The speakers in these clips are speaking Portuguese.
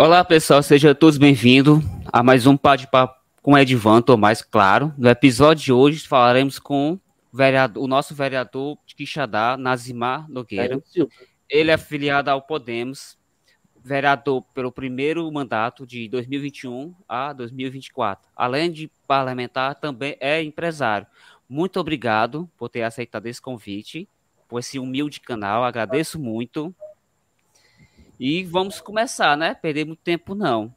Olá, pessoal, sejam todos bem-vindos a mais um bate-papo com Edvan mais claro. No episódio de hoje falaremos com o, vereador, o nosso vereador de Quixadá, Nazimar Nogueira. Ele é afiliado ao Podemos, vereador pelo primeiro mandato de 2021 a 2024. Além de parlamentar, também é empresário. Muito obrigado por ter aceitado esse convite, por esse humilde canal, agradeço muito. E vamos começar, né? Perder muito tempo não.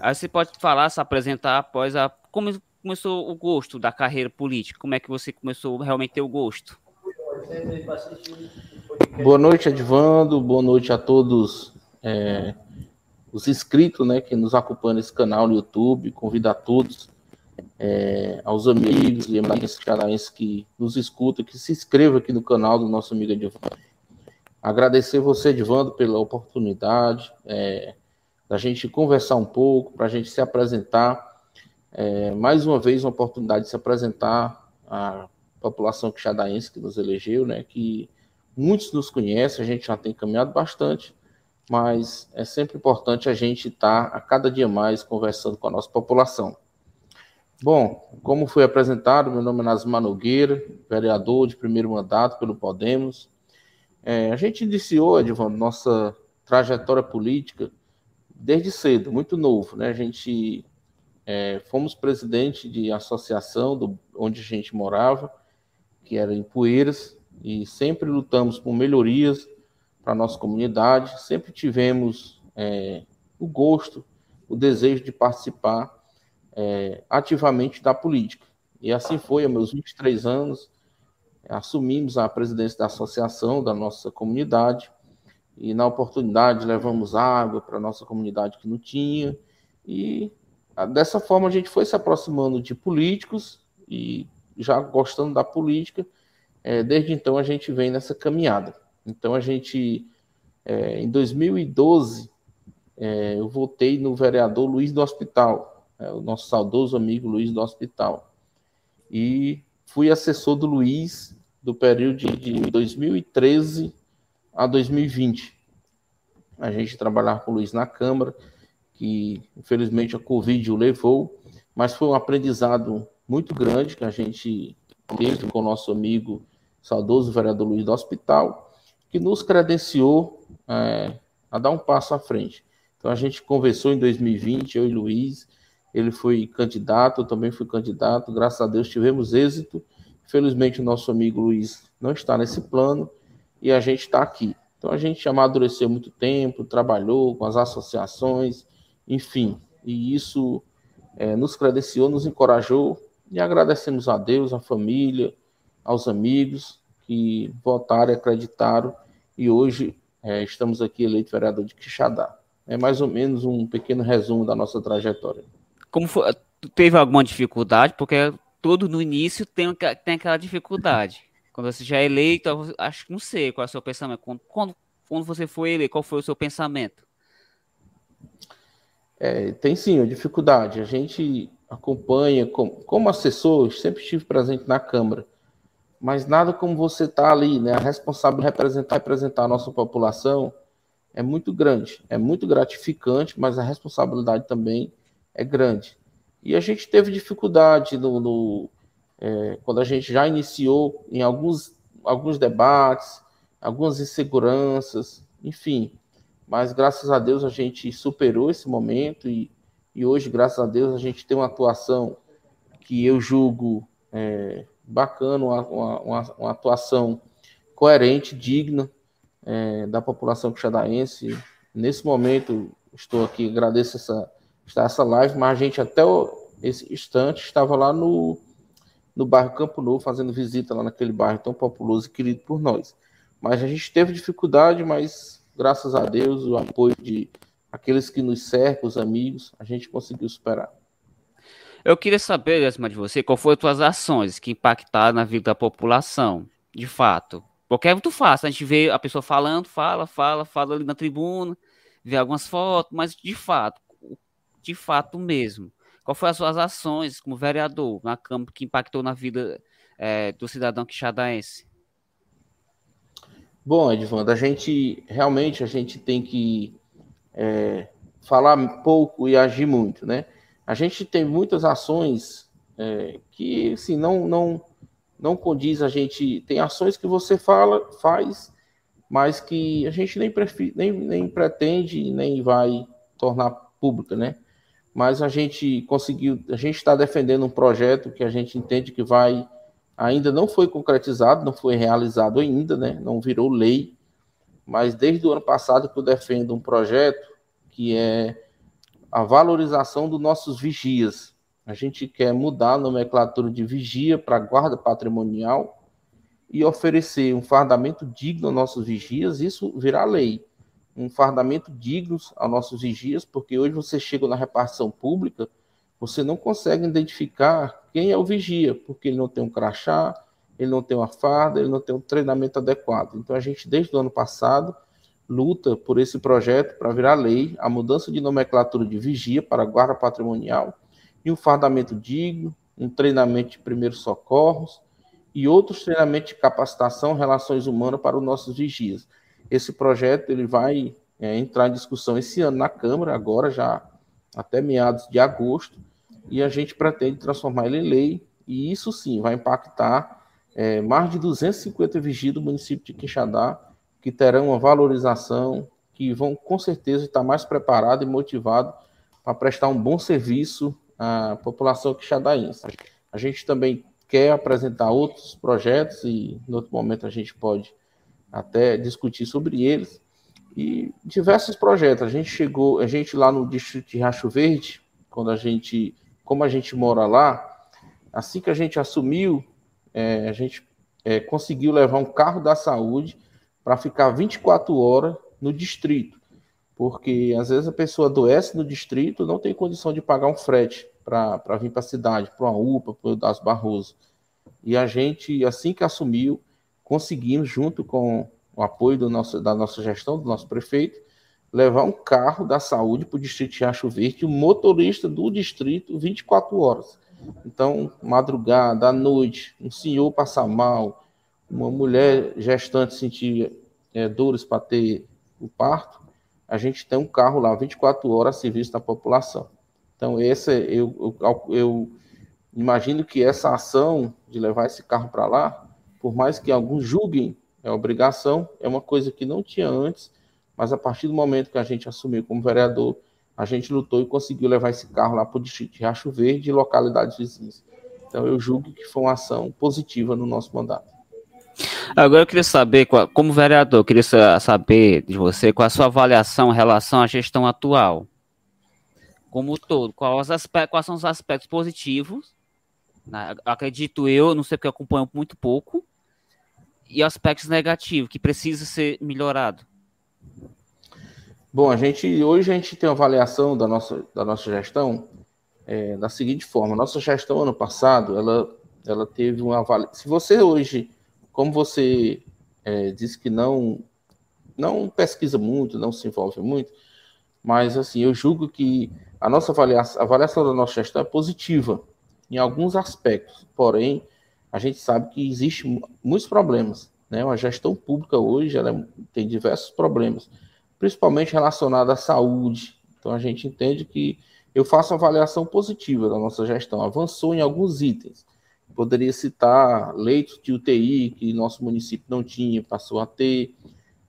Aí você pode falar, se apresentar após a. Como começou o gosto da carreira política? Como é que você começou realmente ter o gosto? Boa noite, Edvando. Boa noite a todos é, os inscritos né, que nos acompanham nesse canal no YouTube. Convido a todos, é, aos amigos e amigas que nos escutam, que se inscrevam aqui no canal do nosso amigo Edvando. Agradecer você, Edvando, pela oportunidade é, da gente conversar um pouco, para a gente se apresentar. É, mais uma vez, uma oportunidade de se apresentar à população quixadaense que nos elegeu, né, que muitos nos conhecem, a gente já tem caminhado bastante, mas é sempre importante a gente estar a cada dia mais conversando com a nossa população. Bom, como foi apresentado, meu nome é Nasma Nogueira, vereador de primeiro mandato pelo Podemos, é, a gente iniciou, Edvando, nossa trajetória política desde cedo, muito novo, né? A gente é, fomos presidente de associação do, onde a gente morava, que era em Poeiras, e sempre lutamos por melhorias para nossa comunidade, sempre tivemos é, o gosto, o desejo de participar é, ativamente da política. E assim foi, aos meus 23 anos, assumimos a presidência da associação da nossa comunidade e na oportunidade levamos água para a nossa comunidade que não tinha. E dessa forma a gente foi se aproximando de políticos e já gostando da política é, desde então a gente vem nessa caminhada. Então a gente é, em 2012 é, eu votei no vereador Luiz do Hospital é, o nosso saudoso amigo Luiz do Hospital. E fui assessor do Luiz do período de 2013 a 2020. A gente trabalhava com o Luiz na Câmara, que infelizmente a Covid o levou, mas foi um aprendizado muito grande que a gente teve com o nosso amigo saudoso vereador Luiz do Hospital, que nos credenciou é, a dar um passo à frente. Então a gente conversou em 2020, eu e Luiz, ele foi candidato, eu também fui candidato, graças a Deus tivemos êxito Felizmente, o nosso amigo Luiz não está nesse plano e a gente está aqui. Então, a gente amadureceu muito tempo, trabalhou com as associações, enfim, e isso é, nos credenciou, nos encorajou e agradecemos a Deus, à família, aos amigos que votaram e acreditaram e hoje é, estamos aqui eleito vereador de Quixadá. É mais ou menos um pequeno resumo da nossa trajetória. Como foi, teve alguma dificuldade? Porque todo no início tem, tem aquela dificuldade. Quando você já é eleito, acho que não sei qual é o seu pensamento. Quando, quando, quando você foi eleito, qual foi o seu pensamento? É, tem sim, dificuldade. A gente acompanha, como, como assessor, sempre estive presente na Câmara, mas nada como você estar tá ali, né? A responsável de representar, representar a nossa população é muito grande, é muito gratificante, mas a responsabilidade também é grande. E a gente teve dificuldade no, no é, quando a gente já iniciou em alguns, alguns debates, algumas inseguranças, enfim. Mas graças a Deus a gente superou esse momento e, e hoje, graças a Deus, a gente tem uma atuação que eu julgo é, bacana, uma, uma, uma, atuação coerente, digna é, da população quixadaense. Nesse momento, estou aqui, agradeço essa está essa live, mas a gente até esse instante estava lá no, no bairro Campo Novo, fazendo visita lá naquele bairro tão populoso e querido por nós. Mas a gente teve dificuldade, mas graças a Deus, o apoio de aqueles que nos cercam, os amigos, a gente conseguiu superar. Eu queria saber, acima de você, qual foram as suas ações que impactaram na vida da população, de fato. Porque é muito fácil, a gente vê a pessoa falando, fala, fala, fala ali na tribuna, vê algumas fotos, mas de fato, de fato mesmo. Qual foram as suas ações como vereador na Câmara que impactou na vida é, do cidadão quixadaense? Bom, Edvando, a gente realmente a gente tem que é, falar pouco e agir muito, né? A gente tem muitas ações é, que, assim, não, não, não condiz a gente... Tem ações que você fala, faz, mas que a gente nem, nem, nem pretende, nem vai tornar pública, né? Mas a gente conseguiu, a gente está defendendo um projeto que a gente entende que vai, ainda não foi concretizado, não foi realizado ainda, né? Não virou lei, mas desde o ano passado que eu defendo um projeto que é a valorização dos nossos vigias. A gente quer mudar a nomenclatura de vigia para guarda patrimonial e oferecer um fardamento digno aos nossos vigias, isso virá lei. Um fardamento digno aos nossos vigias, porque hoje você chega na repartição pública, você não consegue identificar quem é o vigia, porque ele não tem um crachá, ele não tem uma farda, ele não tem um treinamento adequado. Então a gente, desde o ano passado, luta por esse projeto para virar lei a mudança de nomenclatura de vigia para guarda patrimonial e um fardamento digno, um treinamento de primeiros socorros e outros treinamentos de capacitação relações humanas para os nossos vigias. Esse projeto ele vai é, entrar em discussão esse ano na Câmara, agora já até meados de agosto, e a gente pretende transformar ele em lei, e isso sim vai impactar é, mais de 250 vigias do município de Quixadá, que terão uma valorização, que vão com certeza estar mais preparados e motivados para prestar um bom serviço à população quixadaense. A gente também quer apresentar outros projetos e, em outro momento, a gente pode até discutir sobre eles. E diversos projetos. A gente chegou, a gente lá no distrito de Racho Verde, quando a gente, como a gente mora lá, assim que a gente assumiu, é, a gente é, conseguiu levar um carro da saúde para ficar 24 horas no distrito, porque às vezes a pessoa adoece no distrito não tem condição de pagar um frete para vir para a cidade, para uma UPA, para o Das Barroso. E a gente, assim que assumiu, conseguimos, junto com o apoio do nosso, da nossa gestão, do nosso prefeito, levar um carro da saúde para o distrito de Riacho Verde, o motorista do distrito 24 horas. Então, madrugada, à noite, um senhor passar mal, uma mulher gestante sentir é, dores para ter o parto, a gente tem um carro lá 24 horas a serviço da população. Então, esse, eu, eu, eu imagino que essa ação de levar esse carro para lá, por mais que alguns julguem é obrigação, é uma coisa que não tinha antes, mas a partir do momento que a gente assumiu como vereador, a gente lutou e conseguiu levar esse carro lá para o distrito de Riacho Verde e localidades vizinhas. Então, eu julgo que foi uma ação positiva no nosso mandato. Agora eu queria saber, como vereador, eu queria saber de você qual a sua avaliação em relação à gestão atual. Como todo, quais, quais são os aspectos positivos, né? acredito eu, não sei porque acompanho muito pouco, e aspectos negativos que precisa ser melhorado. Bom, a gente hoje a gente tem uma avaliação da nossa, da nossa gestão é, da seguinte forma: nossa gestão ano passado ela, ela teve uma avaliação. Se você hoje como você é, disse que não não pesquisa muito, não se envolve muito, mas assim, eu julgo que a nossa avaliação, a avaliação da nossa gestão é positiva em alguns aspectos, porém, a gente sabe que existe muitos problemas, né? Uma gestão pública hoje, ela tem diversos problemas, principalmente relacionados à saúde. Então a gente entende que eu faço uma avaliação positiva da nossa gestão, avançou em alguns itens, Poderia citar leitos de UTI que nosso município não tinha, passou a ter,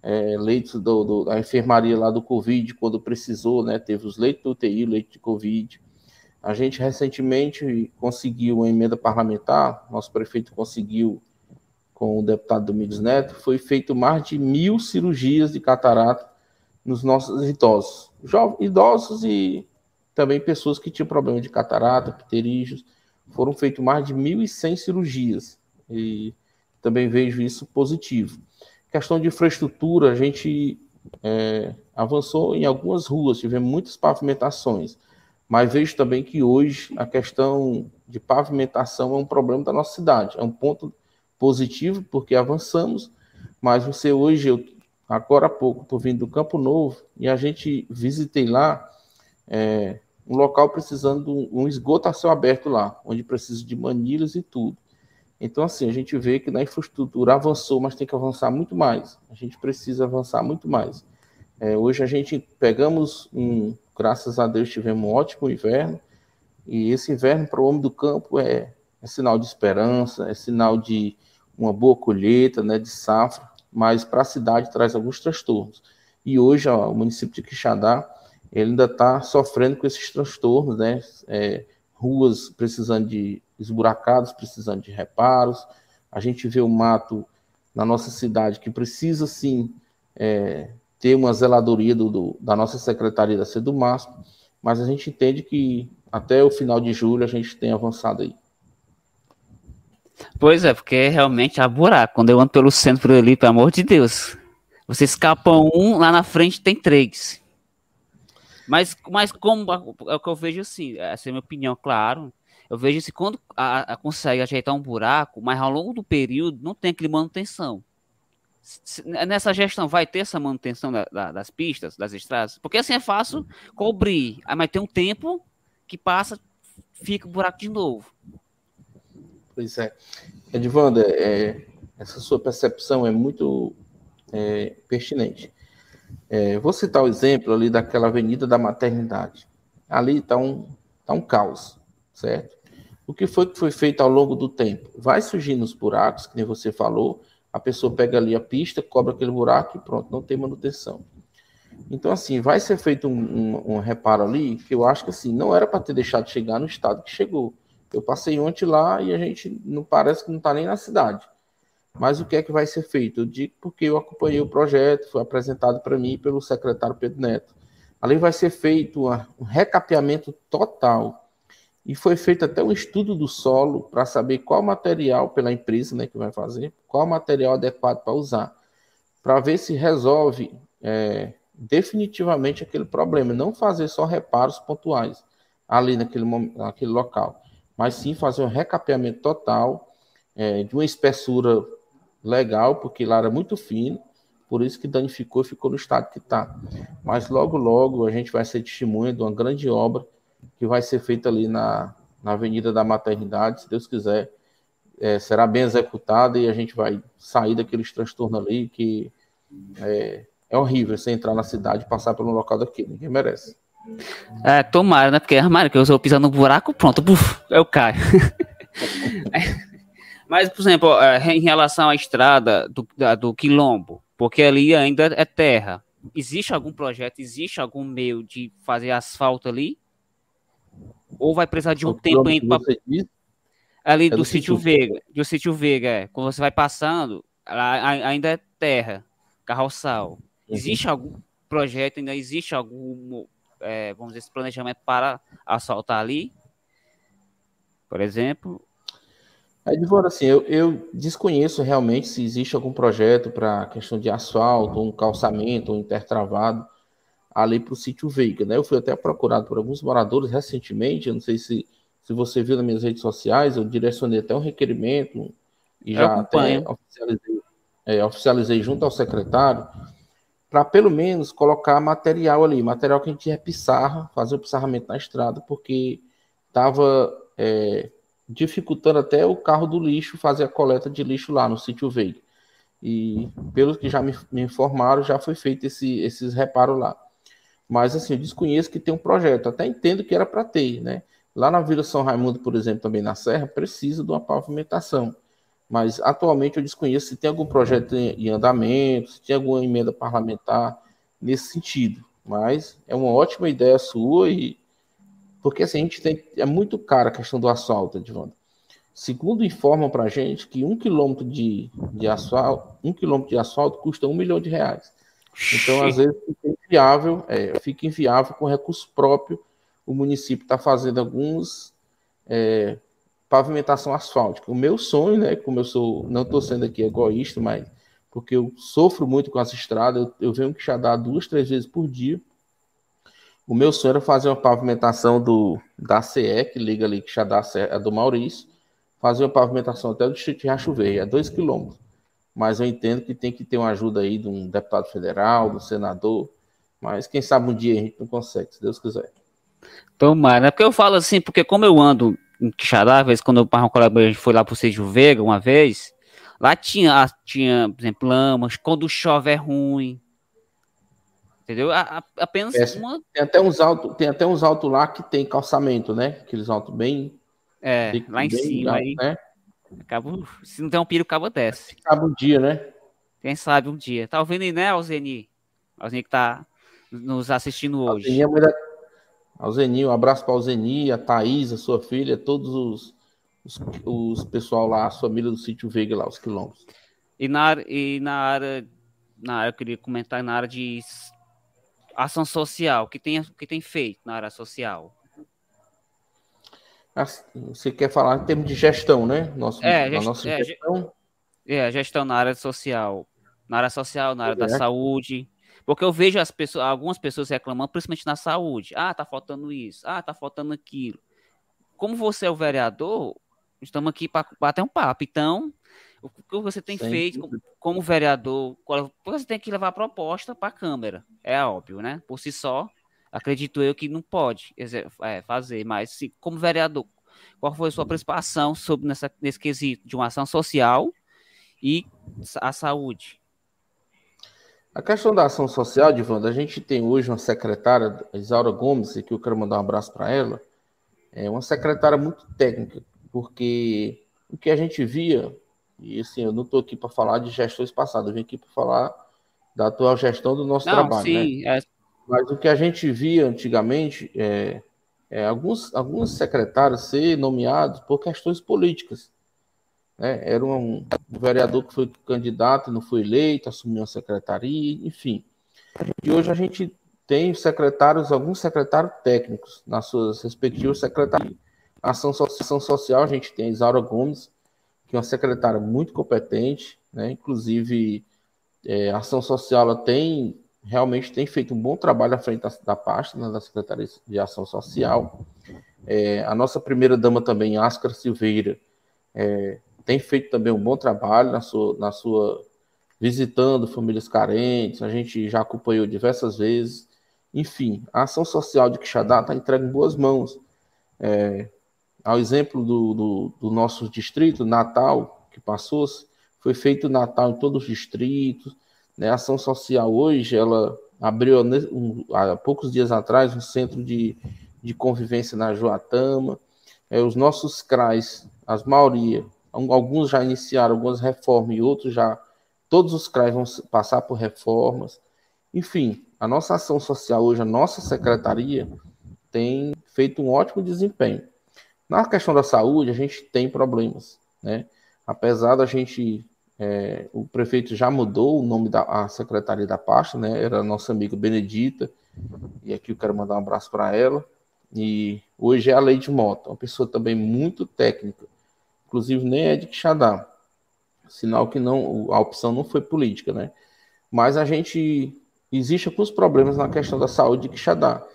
é, leitos do, do, da enfermaria lá do Covid, quando precisou, né? Teve os leitos de UTI, leito de Covid. A gente recentemente conseguiu uma emenda parlamentar, nosso prefeito conseguiu com o deputado Domingos Neto, foi feito mais de mil cirurgias de catarata nos nossos idosos, jovens, idosos e também pessoas que tinham problema de catarata, pterígios foram feitas mais de 1.100 cirurgias. E também vejo isso positivo. Questão de infraestrutura, a gente é, avançou em algumas ruas, tivemos muitas pavimentações, mas vejo também que hoje a questão de pavimentação é um problema da nossa cidade, é um ponto positivo porque avançamos, mas você hoje, eu, agora há pouco, estou vindo do Campo Novo e a gente visitei lá, é, um local precisando de um esgoto a céu aberto lá, onde precisa de manilhas e tudo. Então, assim, a gente vê que na infraestrutura avançou, mas tem que avançar muito mais. A gente precisa avançar muito mais. É, hoje a gente pegamos um graças a Deus tivemos um ótimo inverno, e esse inverno para o homem do campo é, é sinal de esperança, é sinal de uma boa colheita, né, de safra, mas para a cidade traz alguns transtornos. E hoje ó, o município de Quixadá ele ainda está sofrendo com esses transtornos, né? É, ruas precisando de esburacados, precisando de reparos. A gente vê o mato na nossa cidade que precisa sim é, ter uma zeladoria do, do, da nossa secretaria da Sedumasp, mas a gente entende que até o final de julho a gente tem avançado aí. Pois é, porque realmente há buraco. Quando eu ando pelo centro ali, pelo amor de Deus, você escapa um, lá na frente tem três. Mas, mas como é o que eu vejo assim, essa é a minha opinião, claro. Eu vejo assim, quando a, a consegue ajeitar um buraco, mas ao longo do período não tem aquele manutenção. Nessa gestão vai ter essa manutenção da, da, das pistas, das estradas? Porque assim é fácil cobrir, mas tem um tempo que passa, fica o buraco de novo. Pois é. Edvanda, é, essa sua percepção é muito é, pertinente. É, vou citar o exemplo ali daquela Avenida da Maternidade. Ali está um, tá um caos, certo? O que foi que foi feito ao longo do tempo? Vai surgindo os buracos, que nem você falou, a pessoa pega ali a pista, cobra aquele buraco e pronto, não tem manutenção. Então, assim, vai ser feito um, um, um reparo ali, que eu acho que assim, não era para ter deixado de chegar no estado que chegou. Eu passei ontem lá e a gente não parece que não está nem na cidade. Mas o que é que vai ser feito? Eu digo porque eu acompanhei o projeto, foi apresentado para mim pelo secretário Pedro Neto. Ali vai ser feito um recapeamento total. E foi feito até um estudo do solo para saber qual material, pela empresa né, que vai fazer, qual material adequado para usar. Para ver se resolve é, definitivamente aquele problema. Não fazer só reparos pontuais ali naquele, naquele local. Mas sim fazer um recapeamento total é, de uma espessura legal, porque lá era muito fino, por isso que danificou e ficou no estado que está. Mas logo, logo a gente vai ser testemunha de uma grande obra que vai ser feita ali na, na Avenida da Maternidade, se Deus quiser, é, será bem executada e a gente vai sair daqueles transtornos ali que é, é horrível você entrar na cidade e passar pelo local daquele, ninguém merece. É, tomara, né? Porque, armário, que eu sou pisando no buraco, pronto, buf, eu caio. Mas, por exemplo, é, em relação à estrada do, do Quilombo, porque ali ainda é terra, existe algum projeto, existe algum meio de fazer asfalto ali? Ou vai precisar de um o tempo ainda para... Ali é do, do sítio Veiga, do sítio Veiga, é. Quando você vai passando, ainda é terra, carroçal. Uhum. Existe algum projeto, ainda existe algum, é, vamos dizer, planejamento para asfaltar ali? Por exemplo, Edvora, assim, eu, eu, desconheço realmente se existe algum projeto para questão de asfalto, um calçamento, um intertravado ali para o sítio Veiga, né? Eu fui até procurado por alguns moradores recentemente, eu não sei se, se você viu nas minhas redes sociais, eu direcionei até um requerimento e já até oficializei, é, oficializei junto ao secretário para pelo menos colocar material ali, material que a gente repissar, fazer o pissarramento na estrada, porque estava é, dificultando até o carro do lixo fazer a coleta de lixo lá no sítio Veiga. E pelo que já me, me, informaram, já foi feito esse, esses reparos lá. Mas assim, eu desconheço que tem um projeto, até entendo que era para ter, né? Lá na Vila São Raimundo, por exemplo, também na Serra, precisa de uma pavimentação. Mas atualmente eu desconheço se tem algum projeto em andamento, se tem alguma emenda parlamentar nesse sentido. Mas é uma ótima ideia sua e porque assim, a gente tem. É muito cara a questão do asfalto, Edvando. Segundo informam para a gente que um quilômetro de, de asfalto, um quilômetro de asfalto custa um milhão de reais. Então, às vezes, fica inviável, é, fica inviável com recurso próprio. O município está fazendo alguns é, pavimentação asfáltica. O meu sonho, né? Como eu sou, não estou sendo aqui egoísta, mas porque eu sofro muito com as estradas, eu, eu venho que já dá duas, três vezes por dia. O meu sonho era fazer uma pavimentação do, da CE, que liga ali, que já dá a do Maurício, fazer uma pavimentação até do Distrito de Racho Verde, é dois quilômetros. Mas eu entendo que tem que ter uma ajuda aí de um deputado federal, do senador, mas quem sabe um dia a gente não consegue, se Deus quiser. Tomara, né? porque eu falo assim, porque como eu ando em Quixadá, às vezes quando eu com a gente foi lá pro Sejo Veiga uma vez, lá tinha, tinha, por exemplo, lamas, quando chove é ruim, Entendeu? A, a, apenas é, uma. Tem até uns altos, tem até uns altos lá que tem calçamento, né? Aqueles altos bem. É, bem, lá em cima alto, aí. Né? Acaba, se não tem um piro, acaba desce. Acaba um dia, né? Quem sabe um dia. Tá ouvindo aí, né, Alzeni? Alzeni que tá nos assistindo hoje. Alzeni, é Alzeni, um abraço para Alzeni, a Thaís, a sua filha, todos os, os, os pessoal lá, a família do sítio Veiga lá, os quilombos. E na, e na área, na área, eu queria comentar na área de ação social, que tem, que tem feito na área social. Você quer falar em termos de gestão, né? Nosso, é, gest, nossa é, gestão. É, gestão na área social. Na área social, na área é. da saúde. Porque eu vejo as pessoas, algumas pessoas reclamando, principalmente na saúde. Ah, tá faltando isso. Ah, tá faltando aquilo. Como você é o vereador, estamos aqui para bater um papo. Então, o que você tem Sem feito como, como vereador? Você tem que levar a proposta para a Câmara. É óbvio, né? Por si só, acredito eu que não pode é, fazer, mas se, como vereador, qual foi a sua participação sobre nessa, nesse quesito de uma ação social e a saúde? A questão da ação social, Divanda, a gente tem hoje uma secretária, Isaura Gomes, que eu quero mandar um abraço para ela, é uma secretária muito técnica, porque o que a gente via, e assim, eu não estou aqui para falar de gestões passadas, eu vim aqui para falar da atual gestão do nosso não, trabalho. Sim, né? é... Mas o que a gente via antigamente é, é alguns, alguns secretários ser nomeados por questões políticas. Né? Era um, um vereador que foi candidato, não foi eleito, assumiu a secretaria, enfim. E hoje a gente tem secretários, alguns secretários técnicos nas suas respectivas secretarias. A ação, ação social, a gente tem a Isaura Gomes, que é uma secretária muito competente, né? inclusive é, ação social ela tem realmente tem feito um bom trabalho à frente da, da pasta, né, da Secretaria de Ação Social. É, a nossa primeira dama também, Ascar Silveira, é, tem feito também um bom trabalho na sua, na sua visitando famílias carentes, a gente já acompanhou diversas vezes. Enfim, a ação social de Quixadá está entregue em boas mãos. É, ao exemplo do, do, do, nosso distrito, Natal, que passou, foi feito Natal em todos os distritos. Né? A ação social hoje, ela abriu um, há poucos dias atrás um centro de, de convivência na Joatama. É, os nossos CRAs, as maioria, alguns já iniciaram algumas reformas e outros já, todos os CRAs vão passar por reformas. Enfim, a nossa ação social hoje, a nossa secretaria, tem feito um ótimo desempenho. Na questão da saúde, a gente tem problemas, né? Apesar da gente, é, o prefeito já mudou o nome da a secretaria da pasta, né? Era a nossa amiga Benedita, e aqui eu quero mandar um abraço para ela. E hoje é a Lei de Mota, uma pessoa também muito técnica, inclusive nem é de Quixadá, sinal que não, a opção não foi política, né? Mas a gente existe alguns problemas na questão da saúde de Quixadá.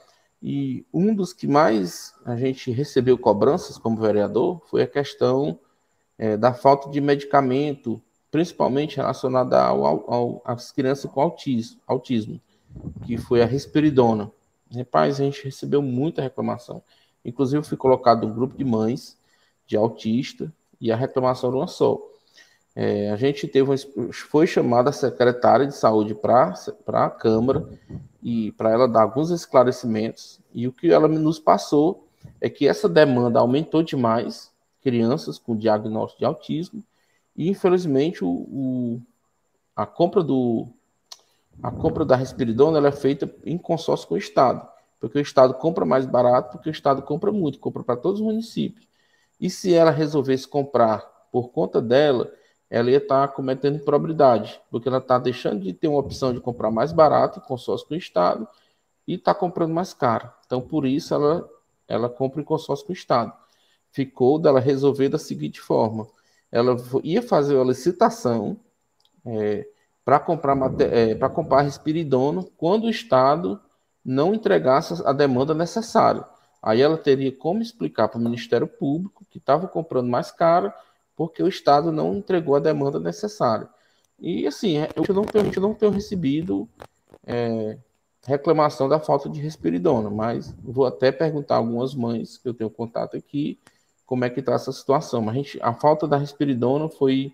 E um dos que mais a gente recebeu cobranças como vereador foi a questão é, da falta de medicamento, principalmente relacionada ao, ao, às crianças com autismo, autismo, que foi a risperidona. Rapaz, a gente recebeu muita reclamação. Inclusive, eu fui colocado um grupo de mães de autista e a reclamação era uma só. É, a gente teve uma, foi chamada a secretária de saúde para a Câmara e para ela dar alguns esclarecimentos. E o que ela nos passou é que essa demanda aumentou demais, crianças com diagnóstico de autismo, e infelizmente o, o a compra do a compra da Respiridona ela é feita em consórcio com o Estado, porque o Estado compra mais barato, porque o Estado compra muito, compra para todos os municípios. E se ela resolvesse comprar por conta dela, ela ia estar tá cometendo improbidade, porque ela está deixando de ter uma opção de comprar mais barato, em consórcio com o Estado, e está comprando mais caro. Então, por isso, ela, ela compra em consórcio com o Estado. Ficou dela resolver da seguinte forma: ela ia fazer uma licitação é, para comprar, é, comprar respiridono quando o Estado não entregasse a demanda necessária. Aí ela teria como explicar para o Ministério Público que estava comprando mais caro porque o Estado não entregou a demanda necessária. E assim, é, eu não tenho, eu não tenho recebido é, reclamação da falta de respiridona, mas vou até perguntar algumas mães que eu tenho contato aqui como é que está essa situação. Mas a, gente, a falta da respiridona foi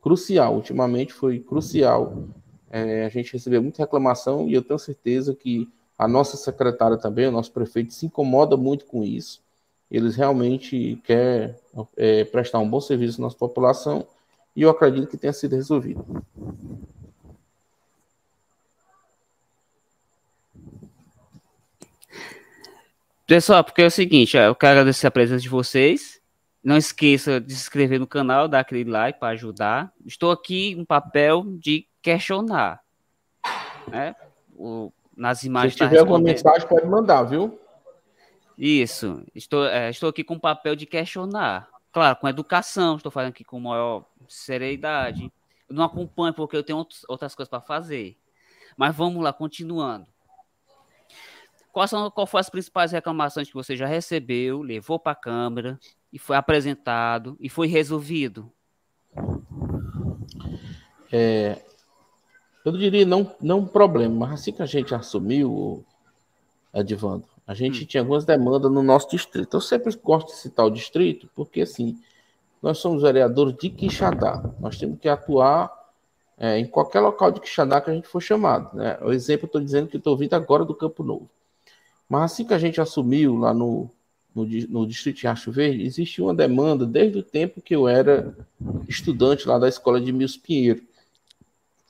crucial, ultimamente foi crucial é, a gente recebeu muita reclamação e eu tenho certeza que a nossa secretária também, o nosso prefeito, se incomoda muito com isso. Eles realmente querem é, prestar um bom serviço à nossa população e eu acredito que tenha sido resolvido. Pessoal, porque é o seguinte, eu quero agradecer a presença de vocês. Não esqueça de se inscrever no canal, dar aquele like para ajudar. Estou aqui no papel de questionar. Né? O, nas imagens. Se tiver alguma mensagem, pode mandar, viu? Isso. Estou, é, estou aqui com o papel de questionar. Claro, com educação, estou fazendo aqui com maior seriedade. Eu não acompanho porque eu tenho outras coisas para fazer. Mas vamos lá, continuando. Quais são, qual foram as principais reclamações que você já recebeu, levou para a Câmara e foi apresentado e foi resolvido? É, eu diria não, não um problema, mas assim que a gente assumiu, Edvando, a gente hum. tinha algumas demandas no nosso distrito. Eu sempre gosto de citar o distrito, porque assim, nós somos vereadores de Quixadá. Nós temos que atuar é, em qualquer local de Quixadá que a gente for chamado. Né? O exemplo, eu estou dizendo que estou vindo agora do Campo Novo. Mas assim que a gente assumiu lá no, no, no distrito de Riacho Verde, existia uma demanda desde o tempo que eu era estudante lá da escola de Mills Pinheiro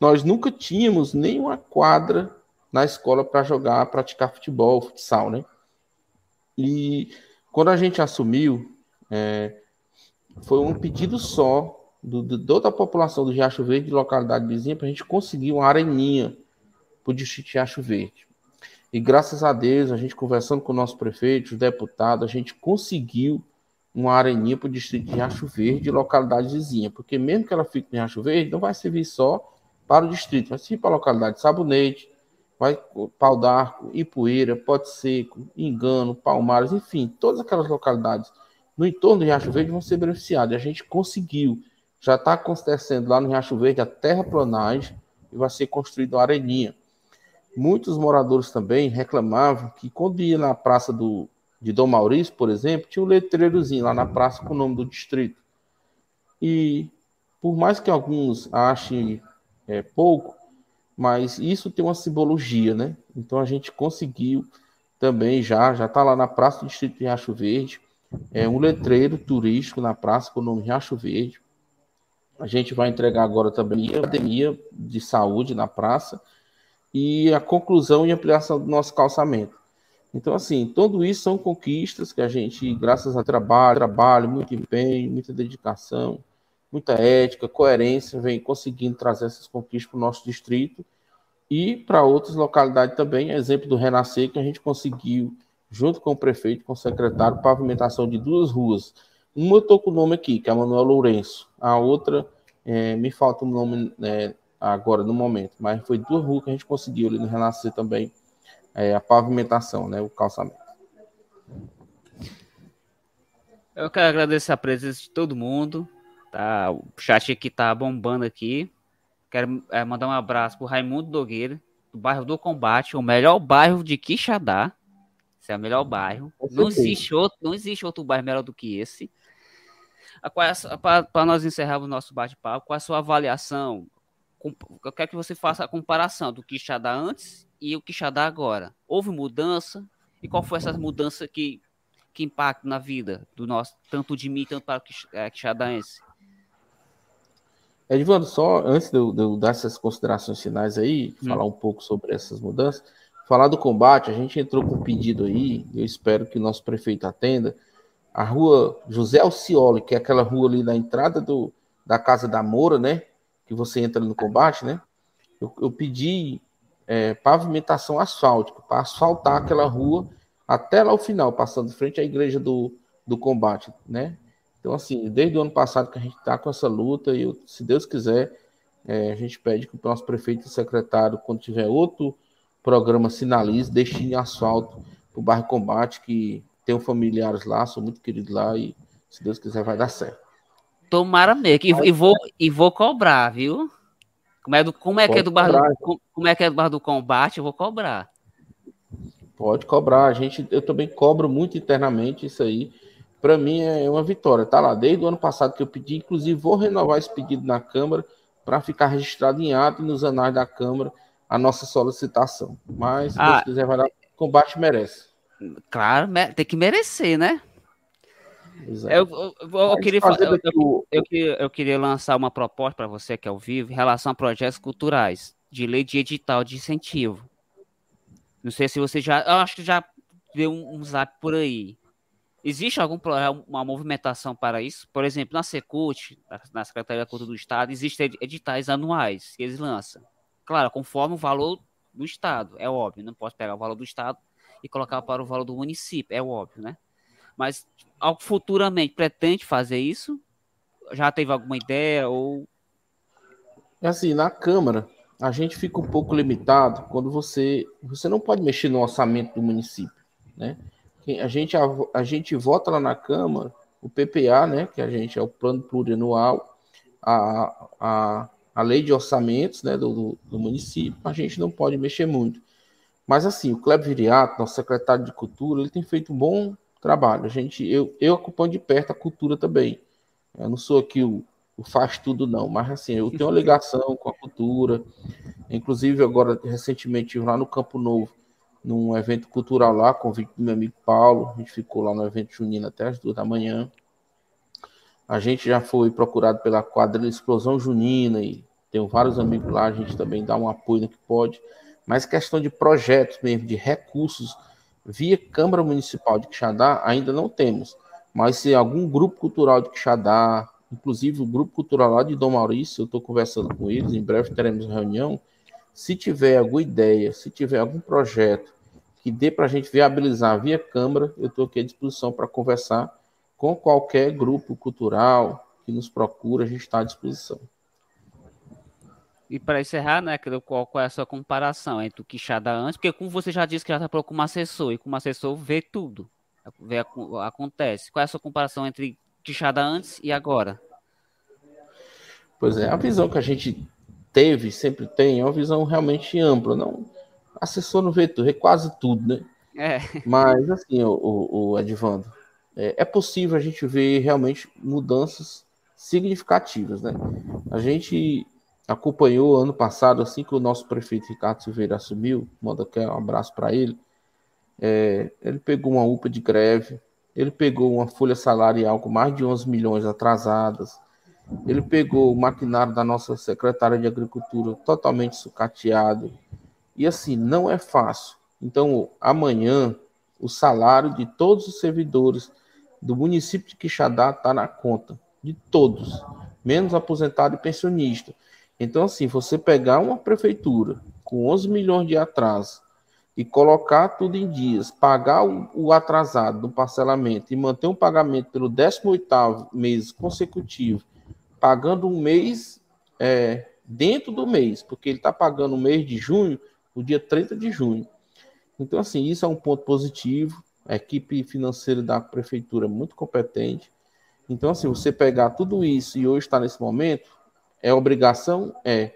nós nunca tínhamos nenhuma quadra na escola para jogar, praticar futebol, futsal, né? E quando a gente assumiu, é, foi um pedido só do, de toda a população do Riacho Verde, de localidade vizinha, para a gente conseguir uma areninha para o distrito de Riacho Verde. E graças a Deus, a gente conversando com o nosso prefeito, os deputados, a gente conseguiu uma areninha para o distrito de Riacho Verde, localidade vizinha, porque mesmo que ela fique em Riacho Verde, não vai servir só para o distrito, mas sim para a localidade Sabonete, vai Pau d'Arco, Ipueira, Pote Seco, Engano, Palmares, enfim, todas aquelas localidades no entorno do Riacho Verde vão ser beneficiadas. A gente conseguiu, já está acontecendo lá no Riacho Verde a terraplanagem e vai ser construída uma areninha. Muitos moradores também reclamavam que quando ia na praça do, de Dom Maurício, por exemplo, tinha um letreirozinho lá na praça com o nome do distrito. E por mais que alguns achem é, pouco, mas isso tem uma simbologia, né? Então a gente conseguiu também já, já está lá na Praça do Distrito de Riacho Verde, é um letreiro turístico na praça com o nome Riacho Verde. A gente vai entregar agora também a academia de saúde na praça e a conclusão e ampliação do nosso calçamento. Então, assim, tudo isso são conquistas que a gente, graças a trabalho, trabalho, muito empenho, muita dedicação, muita ética, coerência, vem conseguindo trazer essas conquistas para o nosso distrito e para outras localidades também. Exemplo do Renascer, que a gente conseguiu, junto com o prefeito, com o secretário, pavimentação de duas ruas. Uma eu estou com o nome aqui, que é a Manuel Lourenço. A outra, é, me falta o nome é, agora, no momento, mas foi duas ruas que a gente conseguiu ali no Renascer também, é, a pavimentação, né, o calçamento. Eu quero agradecer a presença de todo mundo. Tá, o chat aqui tá bombando aqui. Quero é, mandar um abraço pro Raimundo Dogueira, do bairro do Combate, o melhor bairro de Quixadá. Esse é o melhor bairro. Não existe, outro, não existe outro bairro melhor do que esse. Para nós encerrarmos o nosso bate-papo, qual é a sua avaliação? Eu quero que você faça a comparação do Quixadá antes e o Quixadá agora. Houve mudança? E qual foi essa mudança que, que impacta na vida do nosso, tanto de mim, tanto para o é, Quixadaense? Edvando, só antes de eu, de eu, dar essas considerações finais aí, hum. falar um pouco sobre essas mudanças, falar do combate, a gente entrou com um pedido aí, eu espero que o nosso prefeito atenda, a rua José Alcioli, que é aquela rua ali na entrada do, da Casa da Moura, né, que você entra no combate, né, eu, eu pedi é, pavimentação asfáltica, para asfaltar aquela rua até lá o final, passando frente à igreja do, do combate, né, então, assim, desde o ano passado que a gente está com essa luta, e eu, se Deus quiser, é, a gente pede que o nosso prefeito e secretário, quando tiver outro programa, sinalize, destine asfalto para o bairro Combate, que tenho familiares lá, sou muito querido lá, e se Deus quiser, vai dar certo. Tomara mesmo, e, e, vou, e vou cobrar, viu? Como é, do, como, é que é do bairro do, como é que é do bairro do combate, eu vou cobrar. Pode cobrar, a gente, eu também cobro muito internamente isso aí para mim é uma vitória. Tá lá desde o ano passado que eu pedi, inclusive vou renovar esse pedido na Câmara para ficar registrado em ato e nos anais da Câmara a nossa solicitação. Mas, se ah, Deus quiser, vai dar, combate merece. Claro, tem que merecer, né? Eu, eu, eu, queria, eu, queria lançar uma proposta para você que é ao vivo em relação a projetos culturais de lei de edital de incentivo. Não sei se você já. Eu acho que já deu um, um zap por aí. Existe alguma movimentação para isso? Por exemplo, na Secult, na Secretaria da Cultura do Estado, existem editais anuais que eles lançam. Claro, conforme o valor do Estado, é óbvio. Não posso pegar o valor do Estado e colocar para o valor do município, é óbvio, né? Mas futuramente pretende fazer isso? Já teve alguma ideia ou assim, na Câmara, a gente fica um pouco limitado quando você você não pode mexer no orçamento do município, né? A gente a, a gente vota lá na Câmara o PPA, né, que a gente é o plano plurianual, a, a, a lei de orçamentos, né, do, do, do município, a gente não pode mexer muito. Mas assim, o Kleber Viriato, nosso secretário de Cultura, ele tem feito um bom trabalho. A gente, eu, eu acompanho de perto a cultura também. Eu não sou aqui o, o faz tudo, não, mas assim, eu tenho uma ligação com a cultura. Inclusive, agora, recentemente, lá no Campo Novo, num evento cultural lá, convite do meu amigo Paulo. A gente ficou lá no evento junino até as duas da manhã. A gente já foi procurado pela quadrilha Explosão Junina e tenho vários amigos lá. A gente também dá um apoio no que pode. Mas questão de projetos mesmo, de recursos Via Câmara Municipal de Quixadá, ainda não temos. Mas se algum grupo cultural de Quixadá, inclusive o grupo cultural lá de Dom Maurício, eu estou conversando com eles, em breve teremos reunião. Se tiver alguma ideia, se tiver algum projeto que dê para a gente viabilizar via Câmara, eu estou aqui à disposição para conversar com qualquer grupo cultural que nos procura, a gente está à disposição. E para encerrar, né, qual, qual é a sua comparação entre o Quixada antes? Porque como você já disse que já trabalhou como assessor, e como assessor vê tudo, vê, acontece. Qual é a sua comparação entre Quixada antes e agora? Pois é, a visão que a gente teve, sempre tem, é uma visão realmente ampla. Não, assessor não vê tudo, vê quase tudo, né? É. Mas, assim, o, o, o Edvando, é, é possível a gente ver realmente mudanças significativas, né? A gente acompanhou ano passado, assim que o nosso prefeito Ricardo Silveira assumiu, manda aqui um abraço para ele. É, ele pegou uma UPA de greve, ele pegou uma folha salarial com mais de 11 milhões atrasadas, ele pegou o maquinário da nossa secretária de Agricultura totalmente sucateado. E assim, não é fácil. Então, amanhã, o salário de todos os servidores do município de Quixadá está na conta, de todos, menos aposentado e pensionista. Então, assim, você pegar uma prefeitura com 11 milhões de atraso e colocar tudo em dias, pagar o, o atrasado do parcelamento e manter um pagamento pelo 18º mês consecutivo, pagando um mês é, dentro do mês, porque ele está pagando o mês de junho, o dia 30 de junho. Então, assim, isso é um ponto positivo. A equipe financeira da prefeitura é muito competente. Então, assim, você pegar tudo isso e hoje está nesse momento, é obrigação? É.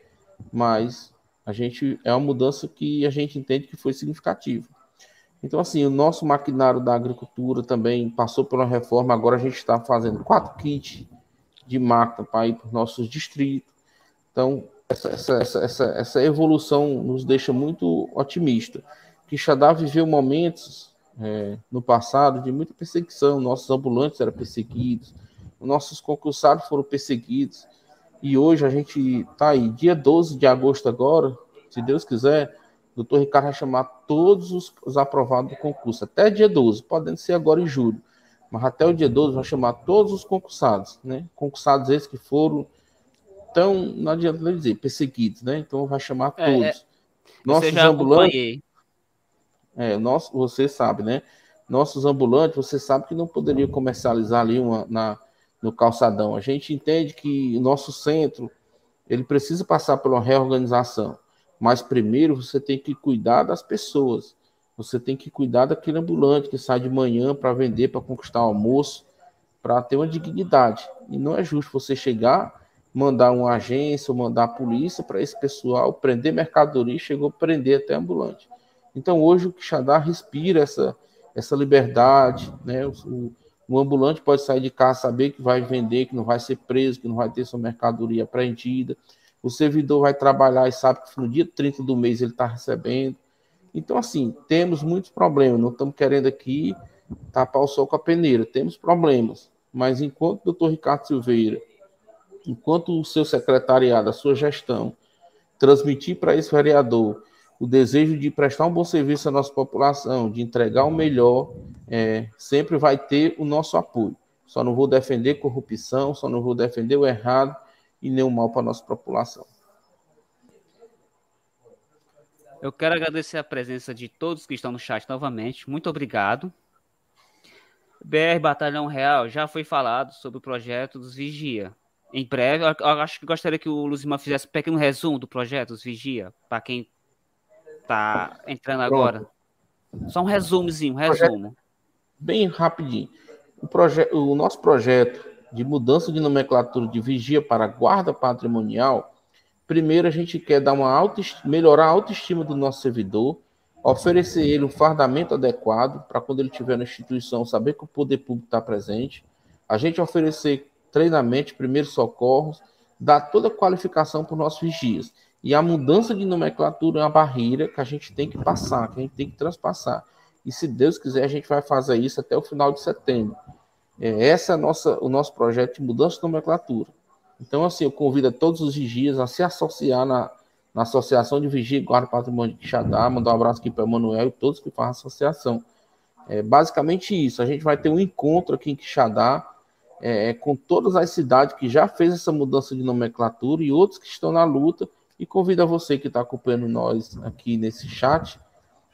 Mas a gente é uma mudança que a gente entende que foi significativa. Então, assim, o nosso maquinário da agricultura também passou por uma reforma. Agora a gente está fazendo quatro kits de máquina para ir para os nossos distritos. Então, essa, essa, essa, essa, evolução nos deixa muito otimista. Quixadá viveu momentos é, no passado de muita perseguição. Nossos ambulantes eram perseguidos, nossos concursados foram perseguidos. E hoje a gente tá aí, dia 12 de agosto agora, se Deus quiser, o doutor Ricardo vai chamar todos os, os aprovados do concurso, até dia 12, podendo ser agora em julho. Mas até o dia 12 vai chamar todos os concursados, né? Concursados esses que foram tão, não adianta dizer, perseguidos, né? Então vai chamar é, todos. É, Nossos ambulantes. É, nosso, você sabe, né? Nossos ambulantes, você sabe que não poderia comercializar ali uma, na, no calçadão. A gente entende que o nosso centro ele precisa passar por uma reorganização, mas primeiro você tem que cuidar das pessoas. Você tem que cuidar daquele ambulante que sai de manhã para vender, para conquistar o almoço, para ter uma dignidade. E não é justo você chegar, mandar uma agência ou mandar a polícia para esse pessoal prender mercadoria, chegou a prender até ambulante. Então hoje o Quixadá respira essa, essa liberdade, né? O, o ambulante pode sair de casa, saber que vai vender, que não vai ser preso, que não vai ter sua mercadoria apreendida. o servidor vai trabalhar e sabe que no dia 30 do mês ele está recebendo. Então, assim, temos muitos problemas. Não estamos querendo aqui tapar o sol com a peneira. Temos problemas. Mas enquanto o doutor Ricardo Silveira, enquanto o seu secretariado, a sua gestão, transmitir para esse vereador o desejo de prestar um bom serviço à nossa população, de entregar o melhor, é, sempre vai ter o nosso apoio. Só não vou defender corrupção, só não vou defender o errado e nem o mal para a nossa população. Eu quero agradecer a presença de todos que estão no chat novamente. Muito obrigado. BR Batalhão Real já foi falado sobre o projeto dos Vigia. Em breve, eu acho que gostaria que o Luzima fizesse um pequeno resumo do projeto dos Vigia, para quem está entrando Pronto. agora. Só um resumozinho, um resumo. Bem rapidinho. O, proje o nosso projeto de mudança de nomenclatura de vigia para guarda patrimonial, primeiro a gente quer dar uma auto melhorar a autoestima do nosso servidor, oferecer ele um fardamento adequado para quando ele estiver na instituição saber que o poder público está presente, a gente oferecer treinamento, primeiros socorros, dar toda a qualificação para os nossos vigias. E a mudança de nomenclatura é uma barreira que a gente tem que passar, que a gente tem que transpassar. E se Deus quiser, a gente vai fazer isso até o final de setembro. É, essa é nossa, o nosso projeto de mudança de nomenclatura. Então, assim, eu convido a todos os vigias a se associar na, na Associação de Vigia e Guarda Patrimônio de Xadá, mandar um abraço aqui para o Manuel e todos que fazem a associação. É basicamente isso. A gente vai ter um encontro aqui em Quixadá é, com todas as cidades que já fez essa mudança de nomenclatura e outros que estão na luta. E convido a você que está acompanhando nós aqui nesse chat,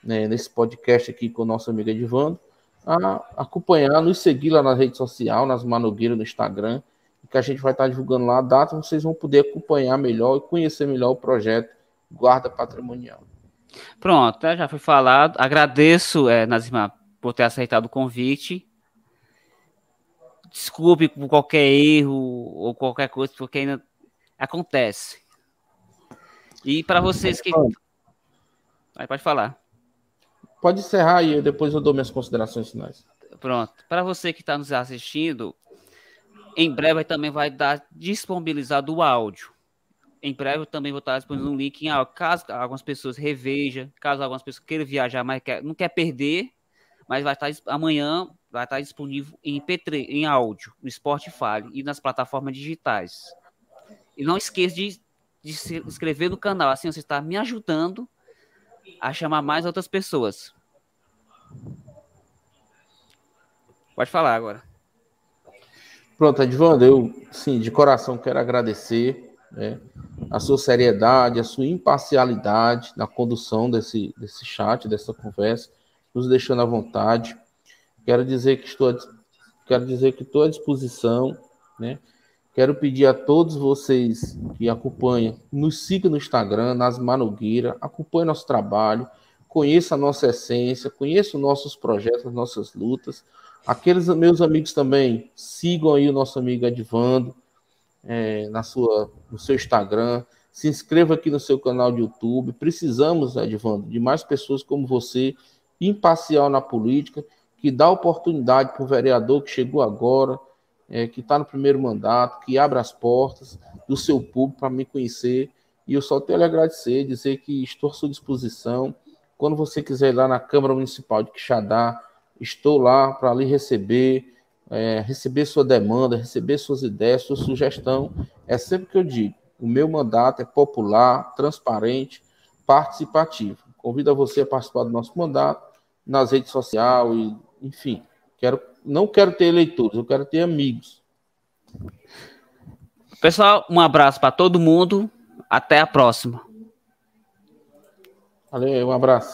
né, nesse podcast aqui com o nosso amigo Edvando, a acompanhar, nos seguir lá na rede social, nas Manogueiras no Instagram, que a gente vai estar divulgando lá a data, vocês vão poder acompanhar melhor e conhecer melhor o projeto Guarda Patrimonial. Pronto, né, já foi falado. Agradeço, é, Nazima, por ter aceitado o convite. Desculpe por qualquer erro ou qualquer coisa, porque ainda acontece. E para vocês que. Aí pode falar. Pode encerrar e depois eu dou minhas considerações finais. Pronto. Para você que está nos assistindo, em breve também vai dar disponibilizado o áudio. Em breve eu também vou estar disponibilizando um link em áudio. Caso algumas pessoas revejam, caso algumas pessoas queiram viajar, mas quer, não quer perder, mas vai estar amanhã vai estar disponível em P3, em áudio, no Spotify e nas plataformas digitais. E não esqueça de, de se inscrever no canal, assim você está me ajudando a chamar mais outras pessoas. Pode falar agora. Pronto, Edvando, eu, sim, de coração quero agradecer né, a sua seriedade, a sua imparcialidade na condução desse, desse chat, dessa conversa, nos deixando à vontade. Quero dizer que estou, quero dizer que estou à disposição, né? Quero pedir a todos vocês que acompanham, nos sigam no Instagram, nas Manogueira, acompanhe nosso trabalho, conheça a nossa essência, conheça os nossos projetos, as nossas lutas. Aqueles meus amigos também, sigam aí o nosso amigo Edvando é, na sua, no seu Instagram, se inscreva aqui no seu canal de YouTube. Precisamos, Edvando, de mais pessoas como você, imparcial na política, que dá oportunidade para o vereador que chegou agora, é, que está no primeiro mandato, que abra as portas do seu público para me conhecer. E eu só tenho a lhe agradecer, dizer que estou à sua disposição. Quando você quiser ir lá na Câmara Municipal de Quixadá, estou lá para lhe receber, é, receber sua demanda, receber suas ideias, sua sugestão. É sempre que eu digo, o meu mandato é popular, transparente, participativo. Convido a você a participar do nosso mandato nas redes sociais e, enfim, quero não quero ter eleitores, eu quero ter amigos. Pessoal, um abraço para todo mundo. Até a próxima. Valeu, um abraço.